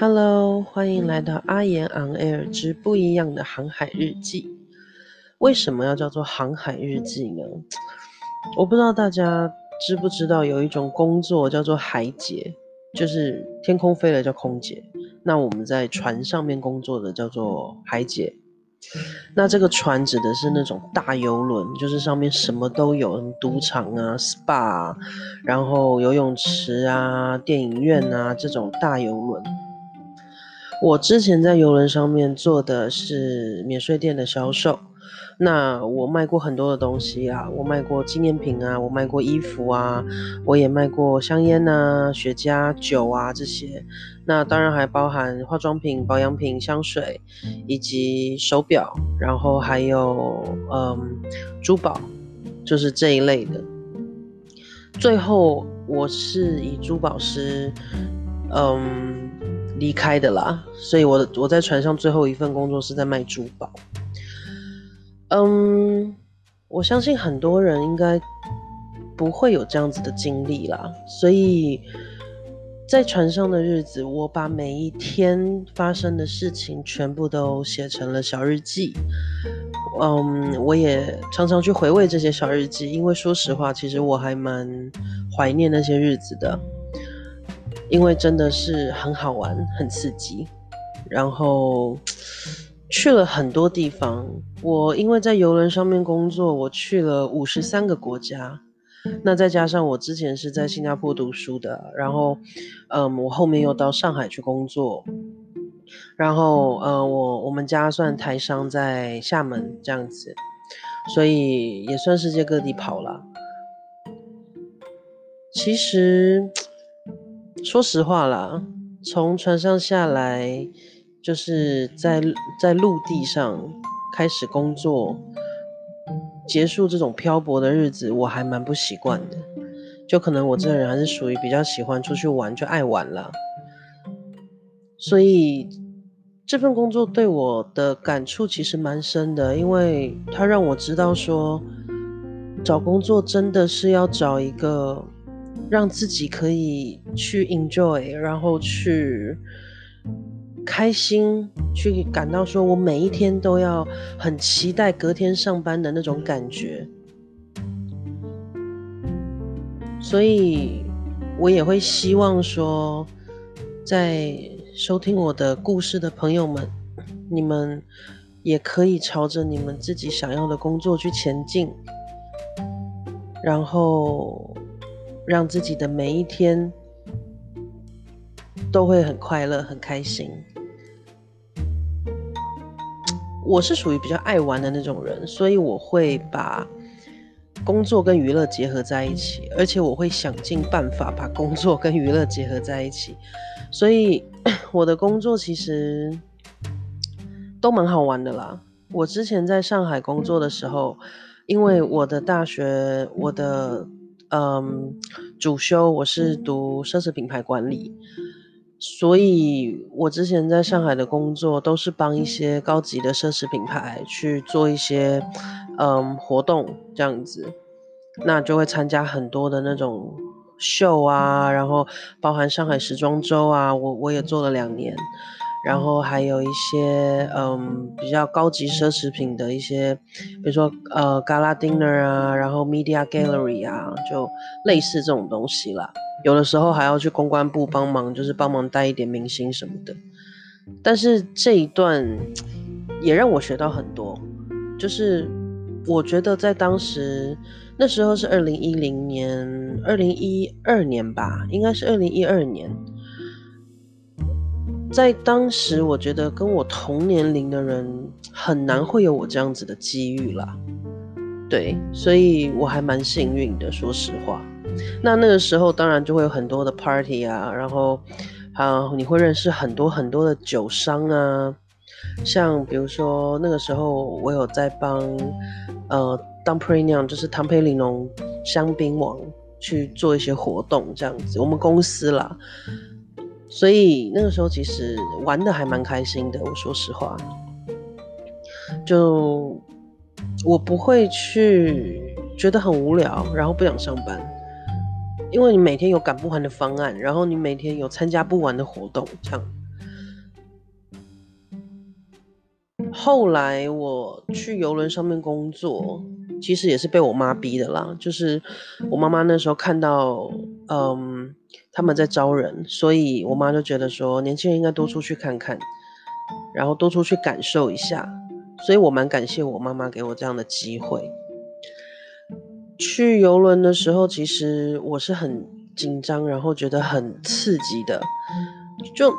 Hello，欢迎来到阿言 on air 之不一样的航海日记。为什么要叫做航海日记呢？我不知道大家知不知道，有一种工作叫做海姐，就是天空飞的叫空姐。那我们在船上面工作的叫做海姐。那这个船指的是那种大游轮，就是上面什么都有，赌场啊、SPA，然后游泳池啊、电影院啊这种大游轮。我之前在游轮上面做的是免税店的销售。那我卖过很多的东西啊，我卖过纪念品啊，我卖过衣服啊，我也卖过香烟呐、雪茄、酒啊这些。那当然还包含化妆品、保养品、香水，以及手表，然后还有嗯珠宝，就是这一类的。最后我是以珠宝师嗯离开的啦，所以我我在船上最后一份工作是在卖珠宝。嗯，我相信很多人应该不会有这样子的经历啦，所以在船上的日子，我把每一天发生的事情全部都写成了小日记。嗯，我也常常去回味这些小日记，因为说实话，其实我还蛮怀念那些日子的，因为真的是很好玩、很刺激，然后。去了很多地方，我因为在游轮上面工作，我去了五十三个国家。那再加上我之前是在新加坡读书的，然后，嗯，我后面又到上海去工作，然后，呃，我我们家算台商在厦门这样子，所以也算世界各地跑了。其实，说实话啦，从船上下来。就是在在陆地上开始工作，结束这种漂泊的日子，我还蛮不习惯的。就可能我这个人还是属于比较喜欢出去玩，就爱玩了。所以这份工作对我的感触其实蛮深的，因为它让我知道说，找工作真的是要找一个让自己可以去 enjoy，然后去。开心，去感到说我每一天都要很期待隔天上班的那种感觉，所以我也会希望说，在收听我的故事的朋友们，你们也可以朝着你们自己想要的工作去前进，然后让自己的每一天。都会很快乐、很开心。我是属于比较爱玩的那种人，所以我会把工作跟娱乐结合在一起，而且我会想尽办法把工作跟娱乐结合在一起。所以 我的工作其实都蛮好玩的啦。我之前在上海工作的时候，因为我的大学，我的嗯主修我是读奢侈品牌管理。所以，我之前在上海的工作都是帮一些高级的奢侈品牌去做一些，嗯，活动这样子，那就会参加很多的那种秀啊，然后包含上海时装周啊，我我也做了两年。然后还有一些嗯比较高级奢侈品的一些，比如说呃 gala dinner 啊，然后 media gallery 啊，就类似这种东西啦。有的时候还要去公关部帮忙，就是帮忙带一点明星什么的。但是这一段也让我学到很多，就是我觉得在当时那时候是二零一零年、二零一二年吧，应该是二零一二年。在当时，我觉得跟我同年龄的人很难会有我这样子的机遇啦。对，所以我还蛮幸运的，说实话。那那个时候当然就会有很多的 party 啊，然后啊，你会认识很多很多的酒商啊，像比如说那个时候我有在帮呃 d o m p r i n g 就是唐培玲珑香槟王去做一些活动这样子，我们公司啦。所以那个时候其实玩的还蛮开心的我说实话。就我不会去觉得很无聊然后不想上班。因为你每天有赶不完的方案然后你每天有参加不完的活动这样。后来我去游轮上面工作其实也是被我妈逼的啦就是我妈妈那时候看到嗯他们在招人，所以我妈就觉得说，年轻人应该多出去看看，然后多出去感受一下。所以我蛮感谢我妈妈给我这样的机会。去游轮的时候，其实我是很紧张，然后觉得很刺激的，就。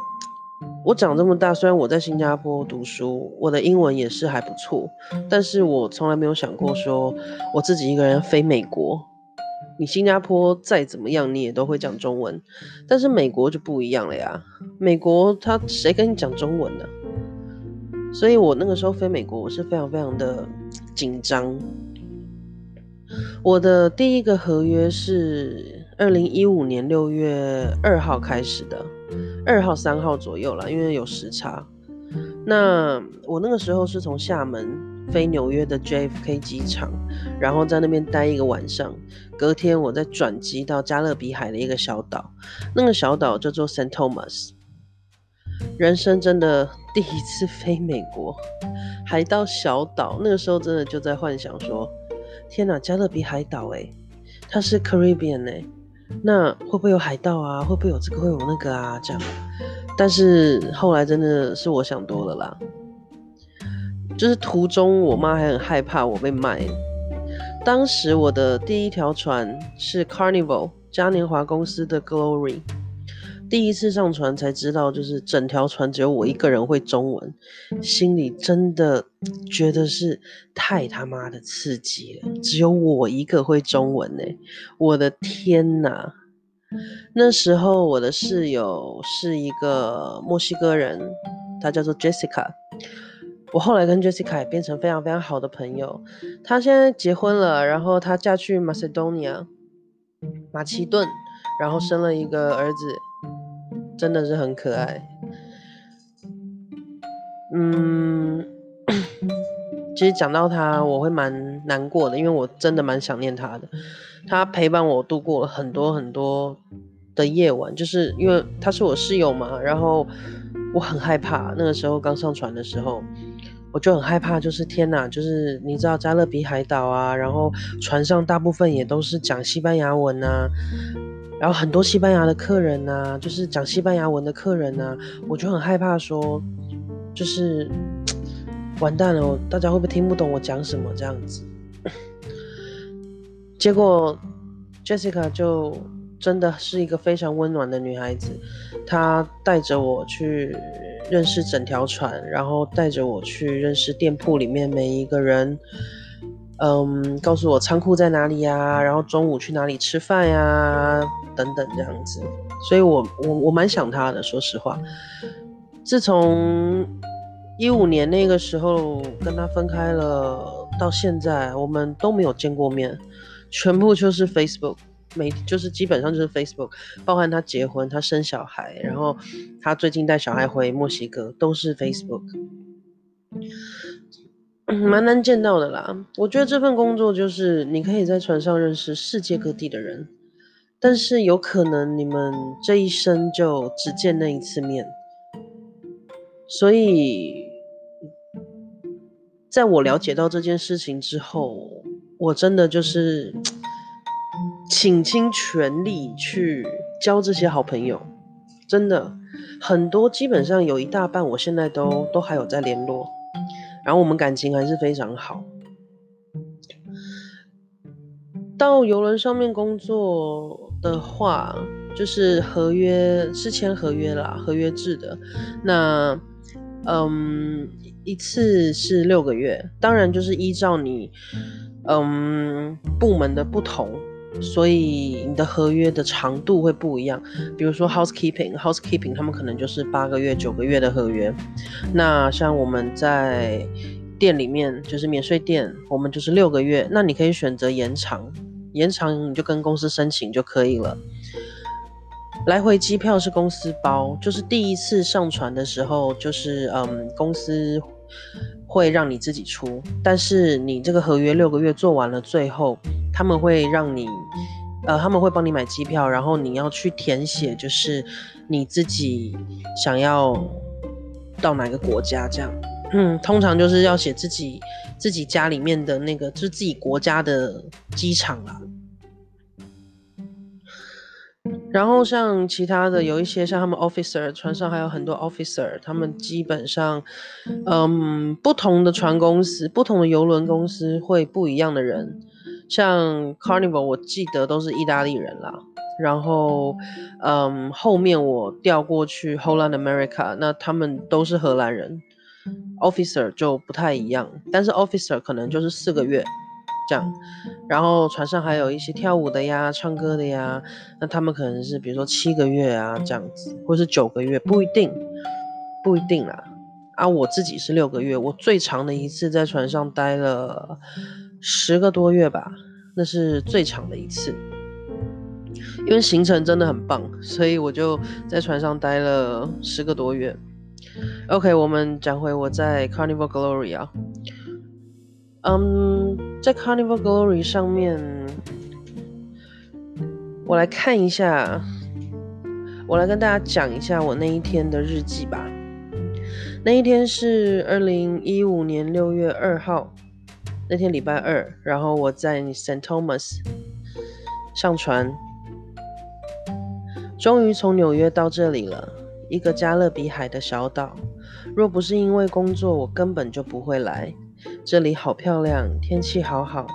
我长这么大，虽然我在新加坡读书，我的英文也是还不错，但是我从来没有想过说我自己一个人飞美国。你新加坡再怎么样，你也都会讲中文，但是美国就不一样了呀。美国他谁跟你讲中文呢？所以我那个时候飞美国，我是非常非常的紧张。我的第一个合约是二零一五年六月二号开始的。二号、三号左右了，因为有时差。那我那个时候是从厦门飞纽约的 JFK 机场，然后在那边待一个晚上。隔天我再转机到加勒比海的一个小岛，那个小岛叫做 Saint Thomas。人生真的第一次飞美国，还到小岛。那个时候真的就在幻想说：天哪，加勒比海岛哎，它是 Caribbean 哎。那会不会有海盗啊？会不会有这个，会有那个啊？这样，但是后来真的是我想多了啦。就是途中，我妈还很害怕我被卖。当时我的第一条船是 Carnival 嘉年华公司的 Glory。第一次上船才知道，就是整条船只有我一个人会中文，心里真的觉得是太他妈的刺激了。只有我一个会中文呢，我的天哪！那时候我的室友是一个墨西哥人，他叫做 Jessica。我后来跟 Jessica 也变成非常非常好的朋友。她现在结婚了，然后她嫁去 Macedonia 马其顿，然后生了一个儿子。真的是很可爱，嗯，其实讲到她，我会蛮难过的，因为我真的蛮想念她的。她陪伴我度过了很多很多的夜晚，就是因为她是我室友嘛。然后我很害怕，那个时候刚上船的时候，我就很害怕，就是天哪，就是你知道加勒比海岛啊，然后船上大部分也都是讲西班牙文啊。然后很多西班牙的客人呐，就是讲西班牙文的客人呐，我就很害怕说，就是完蛋了，大家会不会听不懂我讲什么这样子？结果 Jessica 就真的是一个非常温暖的女孩子，她带着我去认识整条船，然后带着我去认识店铺里面每一个人。嗯，告诉我仓库在哪里呀？然后中午去哪里吃饭呀？等等这样子，所以我我我蛮想他的，说实话。自从一五年那个时候跟他分开了，到现在我们都没有见过面，全部就是 Facebook，每就是基本上就是 Facebook，包含他结婚、他生小孩，然后他最近带小孩回墨西哥，都是 Facebook。蛮难见到的啦。我觉得这份工作就是你可以在船上认识世界各地的人，但是有可能你们这一生就只见那一次面。所以，在我了解到这件事情之后，我真的就是倾倾全力去交这些好朋友。真的很多，基本上有一大半，我现在都都还有在联络。然后我们感情还是非常好。到游轮上面工作的话，就是合约是签合约啦，合约制的。那，嗯，一次是六个月，当然就是依照你，嗯，部门的不同。所以你的合约的长度会不一样，比如说 housekeeping，housekeeping 他们可能就是八个月、九个月的合约。那像我们在店里面，就是免税店，我们就是六个月。那你可以选择延长，延长你就跟公司申请就可以了。来回机票是公司包，就是第一次上船的时候，就是嗯，公司会让你自己出，但是你这个合约六个月做完了，最后。他们会让你，呃，他们会帮你买机票，然后你要去填写，就是你自己想要到哪个国家这样。嗯，通常就是要写自己自己家里面的那个，就是自己国家的机场啦。然后像其他的有一些像他们 officer 船上还有很多 officer，他们基本上，嗯，不同的船公司、不同的游轮公司会不一样的人。像 Carnival 我记得都是意大利人啦，然后，嗯，后面我调过去 Holland America，那他们都是荷兰人，officer 就不太一样，但是 officer 可能就是四个月。这样，然后船上还有一些跳舞的呀、唱歌的呀，那他们可能是比如说七个月啊这样子，或是九个月，不一定，不一定啦。啊，我自己是六个月，我最长的一次在船上待了十个多月吧，那是最长的一次，因为行程真的很棒，所以我就在船上待了十个多月。OK，我们讲回我在 Carnival Glory 啊。嗯，在 Carnival Glory 上面，我来看一下，我来跟大家讲一下我那一天的日记吧。那一天是二零一五年六月二号，那天礼拜二，然后我在 St. Thomas 上船，终于从纽约到这里了，一个加勒比海的小岛。若不是因为工作，我根本就不会来。这里好漂亮，天气好好，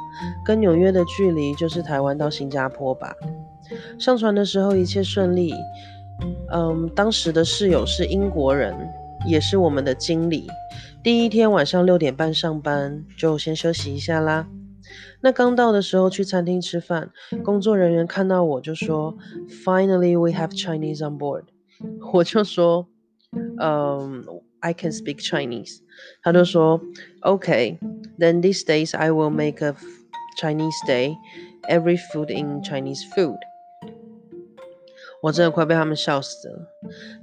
跟纽约的距离就是台湾到新加坡吧。上船的时候一切顺利，嗯，当时的室友是英国人，也是我们的经理。第一天晚上六点半上班，就先休息一下啦。那刚到的时候去餐厅吃饭，工作人员看到我就说：“Finally, we have Chinese on board。”我就说：“嗯。” I can speak Chinese。他就说，Okay, then these days I will make a Chinese day, every food in Chinese food。 我真的快被他们笑死了。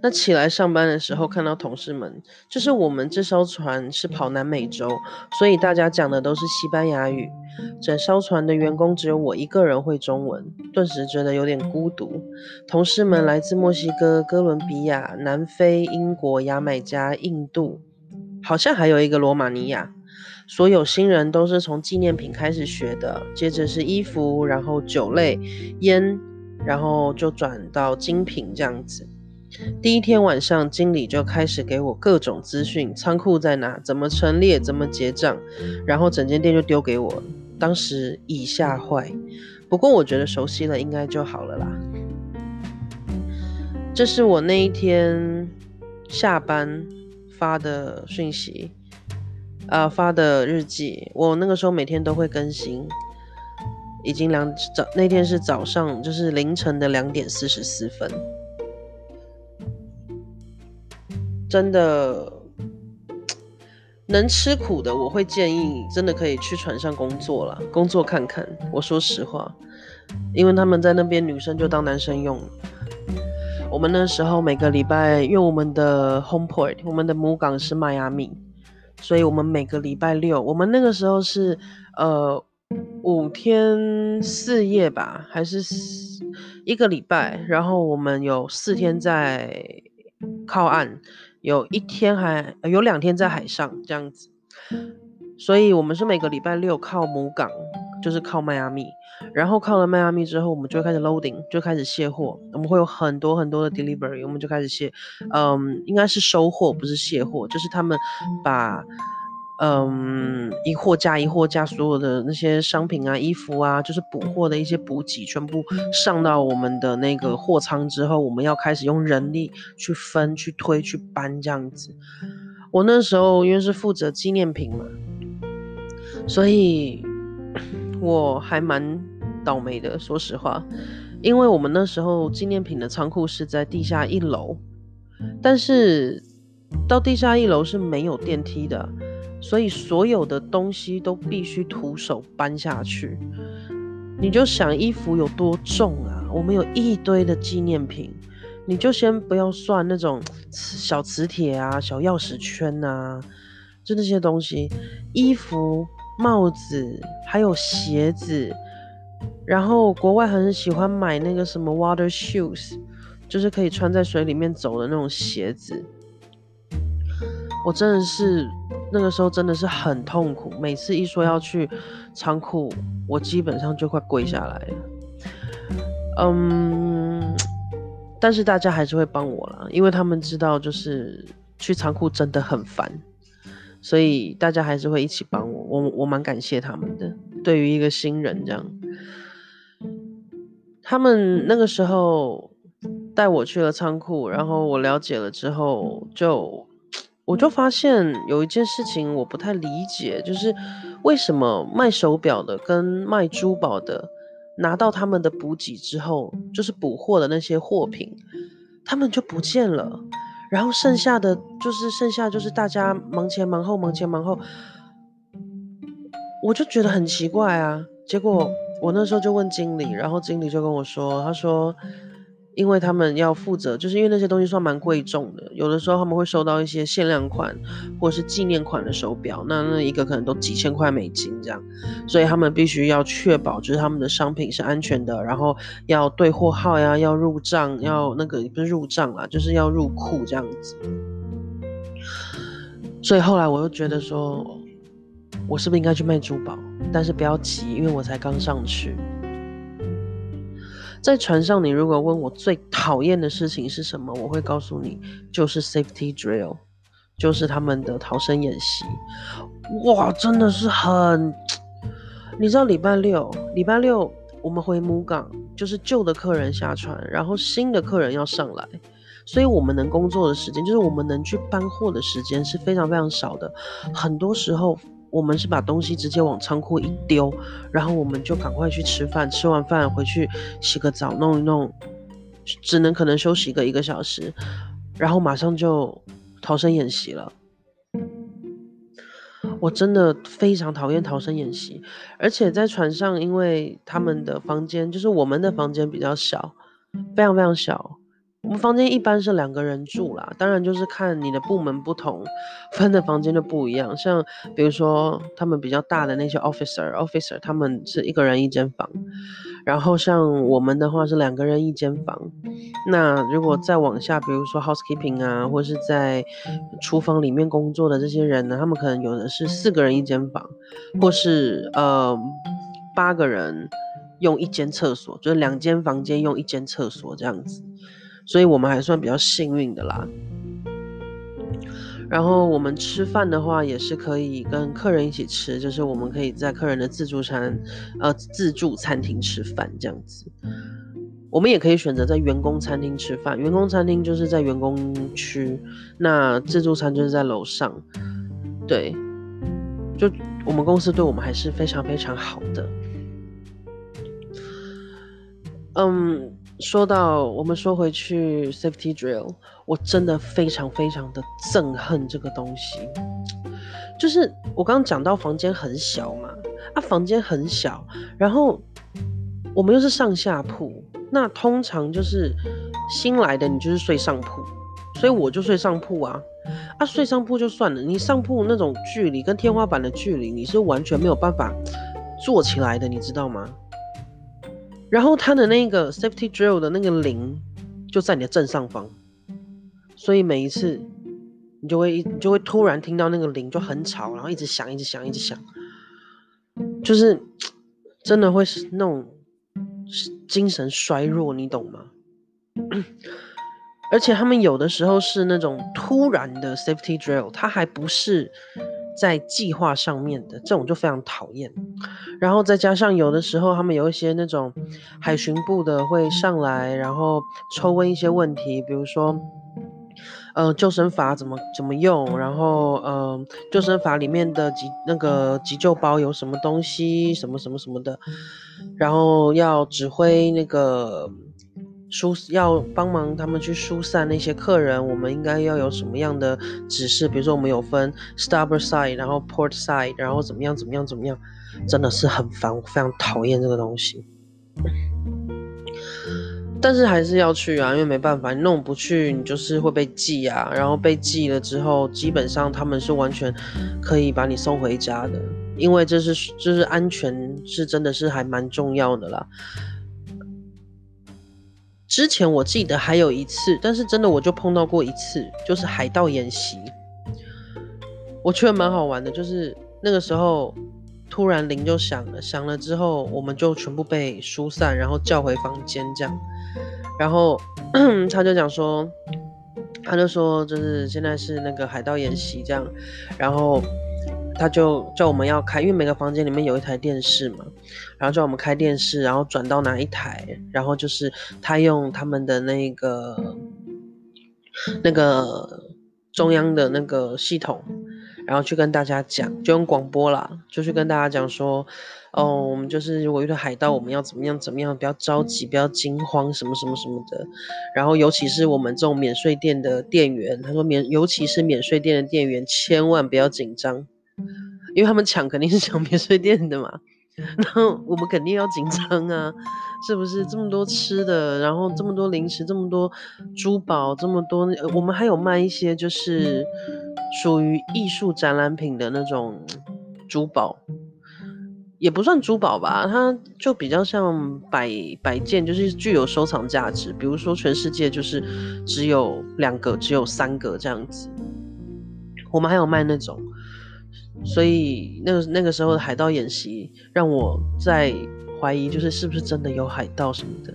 那起来上班的时候，看到同事们，就是我们这艘船是跑南美洲，所以大家讲的都是西班牙语。整艘船的员工只有我一个人会中文，顿时觉得有点孤独。同事们来自墨西哥、哥伦比亚、南非、英国、牙买加、印度，好像还有一个罗马尼亚。所有新人都是从纪念品开始学的，接着是衣服，然后酒类、烟。然后就转到精品这样子。第一天晚上，经理就开始给我各种资讯：仓库在哪？怎么陈列？怎么结账？然后整间店就丢给我。当时已吓坏，不过我觉得熟悉了应该就好了啦。这是我那一天下班发的讯息，啊，发的日记。我那个时候每天都会更新。已经两早那天是早上，就是凌晨的两点四十四分。真的能吃苦的，我会建议真的可以去船上工作了，工作看看。我说实话，因为他们在那边女生就当男生用。我们那时候每个礼拜，因为我们的 home port，我们的母港是迈阿密，所以我们每个礼拜六，我们那个时候是呃。五天四夜吧，还是一个礼拜？然后我们有四天在靠岸，有一天还有两天在海上这样子。所以，我们是每个礼拜六靠母港，就是靠迈阿密。然后靠了迈阿密之后，我们就会开始 loading，就开始卸货。我们会有很多很多的 delivery，我们就开始卸。嗯，应该是收货，不是卸货，就是他们把。嗯，一货架一货架，所有的那些商品啊、衣服啊，就是补货的一些补给，全部上到我们的那个货仓之后，我们要开始用人力去分、去推、去搬这样子。我那时候因为是负责纪念品嘛，所以我还蛮倒霉的，说实话，因为我们那时候纪念品的仓库是在地下一楼，但是到地下一楼是没有电梯的。所以所有的东西都必须徒手搬下去，你就想衣服有多重啊？我们有一堆的纪念品，你就先不要算那种小磁铁啊、小钥匙圈啊，就那些东西，衣服、帽子，还有鞋子，然后国外很喜欢买那个什么 water shoes，就是可以穿在水里面走的那种鞋子。我真的是那个时候真的是很痛苦，每次一说要去仓库，我基本上就快跪下来了。嗯，但是大家还是会帮我了，因为他们知道就是去仓库真的很烦，所以大家还是会一起帮我。我我蛮感谢他们的。对于一个新人这样，他们那个时候带我去了仓库，然后我了解了之后就。我就发现有一件事情我不太理解，就是为什么卖手表的跟卖珠宝的拿到他们的补给之后，就是补货的那些货品，他们就不见了，然后剩下的就是剩下就是大家忙前忙后忙前忙后，我就觉得很奇怪啊。结果我那时候就问经理，然后经理就跟我说，他说。因为他们要负责，就是因为那些东西算蛮贵重的，有的时候他们会收到一些限量款或是纪念款的手表，那那一个可能都几千块美金这样，所以他们必须要确保就是他们的商品是安全的，然后要对货号呀，要入账，要那个不是入账啊，就是要入库这样子。所以后来我又觉得说，我是不是应该去卖珠宝？但是不要急，因为我才刚上去。在船上，你如果问我最讨厌的事情是什么，我会告诉你，就是 safety drill，就是他们的逃生演习。哇，真的是很，你知道礼拜六，礼拜六我们回母港，就是旧的客人下船，然后新的客人要上来，所以我们能工作的时间，就是我们能去搬货的时间是非常非常少的，很多时候。我们是把东西直接往仓库一丢，然后我们就赶快去吃饭，吃完饭回去洗个澡，弄一弄，只能可能休息个一个小时，然后马上就逃生演习了。我真的非常讨厌逃生演习，而且在船上，因为他们的房间就是我们的房间比较小，非常非常小。我们房间一般是两个人住啦，当然就是看你的部门不同，分的房间就不一样。像比如说他们比较大的那些 officer，officer 他们是一个人一间房，然后像我们的话是两个人一间房。那如果再往下，比如说 housekeeping 啊，或是在厨房里面工作的这些人呢，他们可能有的是四个人一间房，或是呃八个人用一间厕所，就是两间房间用一间厕所这样子。所以我们还算比较幸运的啦。然后我们吃饭的话，也是可以跟客人一起吃，就是我们可以在客人的自助餐，呃，自助餐厅吃饭这样子。我们也可以选择在员工餐厅吃饭，员工餐厅就是在员工区，那自助餐就是在楼上。对，就我们公司对我们还是非常非常好的。嗯。说到我们说回去，safety drill，我真的非常非常的憎恨这个东西。就是我刚刚讲到房间很小嘛，啊，房间很小，然后我们又是上下铺，那通常就是新来的你就是睡上铺，所以我就睡上铺啊，啊，睡上铺就算了，你上铺那种距离跟天花板的距离，你是完全没有办法坐起来的，你知道吗？然后它的那个 safety drill 的那个铃就在你的正上方，所以每一次你就会你就会突然听到那个铃就很吵，然后一直响，一直响，一直响，就是真的会是那种精神衰弱，你懂吗？而且他们有的时候是那种突然的 safety drill，它还不是。在计划上面的这种就非常讨厌，然后再加上有的时候他们有一些那种海巡部的会上来，然后抽问一些问题，比如说，呃，救生筏怎么怎么用，然后呃，救生筏里面的急那个急救包有什么东西，什么什么什么的，然后要指挥那个。疏要帮忙他们去疏散那些客人，我们应该要有什么样的指示？比如说我们有分 starboard side，然后 port side，然后怎么样怎么样怎么样，真的是很烦，我非常讨厌这个东西。但是还是要去啊，因为没办法，你弄不去，你就是会被记啊。然后被记了之后，基本上他们是完全可以把你送回家的，因为这是就是安全是真的是还蛮重要的啦。之前我记得还有一次，但是真的我就碰到过一次，就是海盗演习。我觉得蛮好玩的，就是那个时候突然铃就响了，响了之后我们就全部被疏散，然后叫回房间这样，然后 他就讲说，他就说就是现在是那个海盗演习这样，然后他就叫我们要开，因为每个房间里面有一台电视嘛，然后叫我们开电视，然后转到哪一台，然后就是他用他们的那个那个中央的那个系统。然后去跟大家讲，就用广播啦，就去跟大家讲说，哦，我们就是如果遇到海盗，我们要怎么样怎么样，不要着急，不要惊慌，什么什么什么的。然后尤其是我们这种免税店的店员，他说免，尤其是免税店的店员，千万不要紧张，因为他们抢肯定是抢免税店的嘛。然后我们肯定要紧张啊，是不是？这么多吃的，然后这么多零食，这么多珠宝，这么多，我们还有卖一些就是属于艺术展览品的那种珠宝，也不算珠宝吧，它就比较像摆摆件，就是具有收藏价值。比如说全世界就是只有两个，只有三个这样子，我们还有卖那种。所以那个那个时候的海盗演习，让我在怀疑，就是是不是真的有海盗什么的。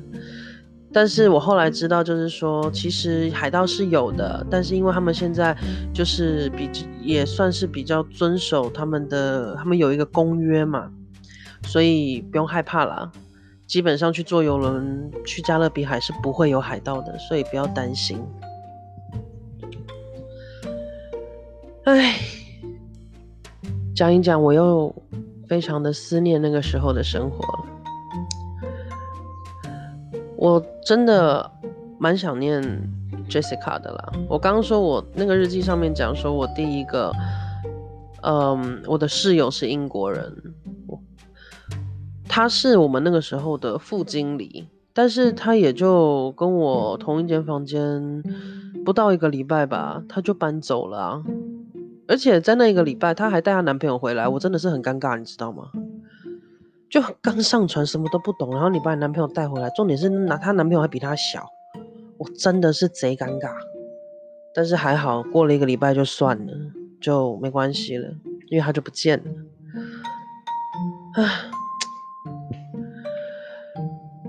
但是我后来知道，就是说其实海盗是有的，但是因为他们现在就是比也算是比较遵守他们的，他们有一个公约嘛，所以不用害怕啦。基本上去坐游轮去加勒比海是不会有海盗的，所以不要担心。讲一讲，我又非常的思念那个时候的生活。我真的蛮想念 Jessica 的啦。我刚刚说我那个日记上面讲说，我第一个，嗯，我的室友是英国人，他是我们那个时候的副经理，但是他也就跟我同一间房间不到一个礼拜吧，他就搬走了。而且在那一个礼拜，她还带她男朋友回来，我真的是很尴尬，你知道吗？就刚上船，什么都不懂，然后你把你男朋友带回来，重点是拿她男朋友还比她小，我真的是贼尴尬。但是还好，过了一个礼拜就算了，就没关系了，因为他就不见了。唉，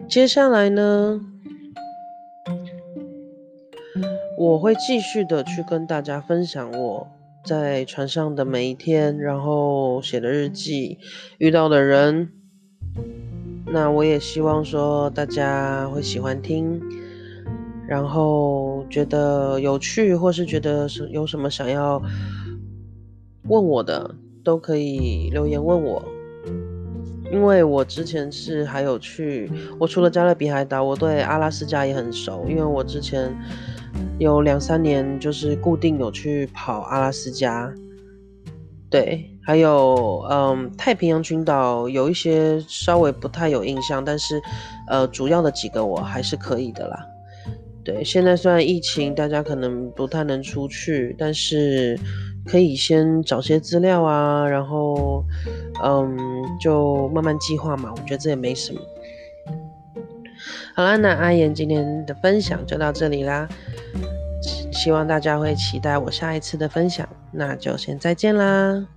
接下来呢，我会继续的去跟大家分享我。在船上的每一天，然后写的日记，遇到的人，那我也希望说大家会喜欢听，然后觉得有趣，或是觉得是有什么想要问我的，都可以留言问我。因为我之前是还有去，我除了加勒比海岛，我对阿拉斯加也很熟，因为我之前。有两三年，就是固定有去跑阿拉斯加，对，还有嗯太平洋群岛有一些稍微不太有印象，但是呃主要的几个我还是可以的啦。对，现在虽然疫情，大家可能不太能出去，但是可以先找些资料啊，然后嗯就慢慢计划嘛，我觉得这也没什么。好啦，那阿言今天的分享就到这里啦。希望大家会期待我下一次的分享，那就先再见啦。